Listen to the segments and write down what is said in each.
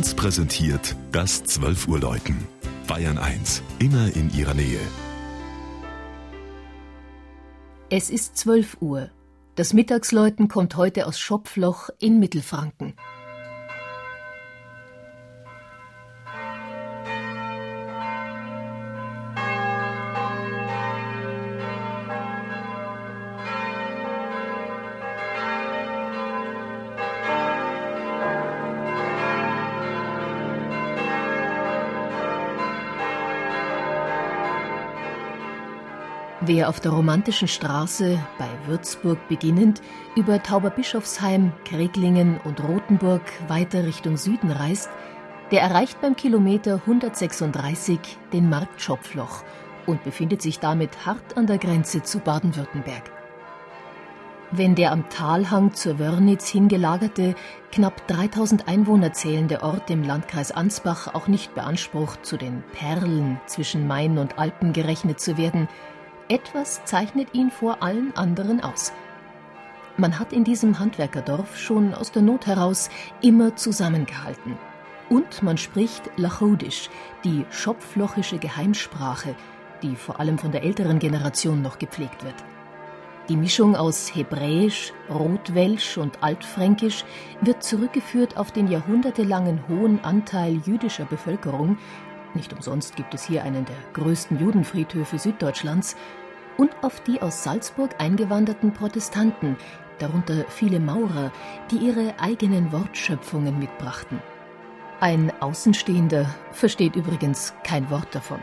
1 präsentiert das 12 Uhr Läuten. Bayern 1, immer in ihrer Nähe. Es ist 12 Uhr. Das Mittagsläuten kommt heute aus Schopfloch in Mittelfranken. Wer auf der romantischen Straße bei Würzburg beginnend über Tauberbischofsheim, Kreglingen und Rothenburg weiter Richtung Süden reist, der erreicht beim Kilometer 136 den Markt Schopfloch und befindet sich damit hart an der Grenze zu Baden-Württemberg. Wenn der am Talhang zur Wörnitz hingelagerte, knapp 3000 Einwohner zählende Ort im Landkreis Ansbach auch nicht beansprucht, zu den Perlen zwischen Main und Alpen gerechnet zu werden, etwas zeichnet ihn vor allen anderen aus. Man hat in diesem Handwerkerdorf schon aus der Not heraus immer zusammengehalten. Und man spricht Lachodisch, die schopflochische Geheimsprache, die vor allem von der älteren Generation noch gepflegt wird. Die Mischung aus Hebräisch, Rotwelsch und Altfränkisch wird zurückgeführt auf den jahrhundertelangen hohen Anteil jüdischer Bevölkerung. Nicht umsonst gibt es hier einen der größten Judenfriedhöfe Süddeutschlands und auf die aus Salzburg eingewanderten Protestanten, darunter viele Maurer, die ihre eigenen Wortschöpfungen mitbrachten. Ein Außenstehender versteht übrigens kein Wort davon.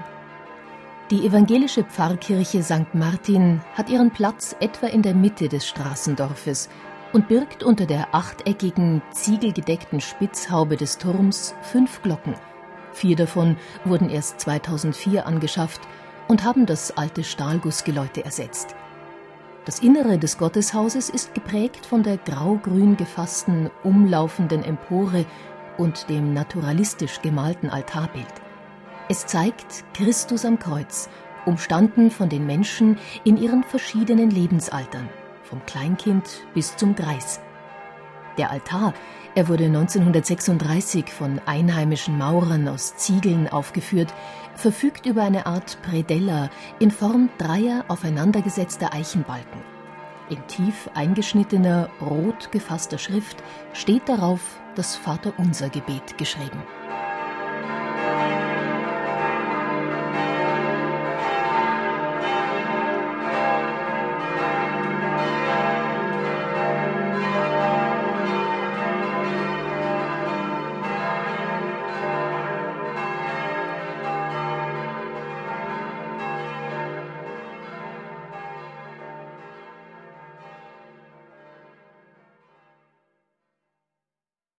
Die evangelische Pfarrkirche St. Martin hat ihren Platz etwa in der Mitte des Straßendorfes und birgt unter der achteckigen, ziegelgedeckten Spitzhaube des Turms fünf Glocken. Vier davon wurden erst 2004 angeschafft und haben das alte Stahlgussgeläute ersetzt. Das Innere des Gotteshauses ist geprägt von der grau-grün gefassten, umlaufenden Empore und dem naturalistisch gemalten Altarbild. Es zeigt Christus am Kreuz, umstanden von den Menschen in ihren verschiedenen Lebensaltern, vom Kleinkind bis zum Greis. Der Altar, er wurde 1936 von einheimischen Maurern aus Ziegeln aufgeführt, verfügt über eine Art Predella in Form dreier aufeinandergesetzter Eichenbalken. In tief eingeschnittener, rot gefasster Schrift steht darauf das Vaterunser Gebet geschrieben.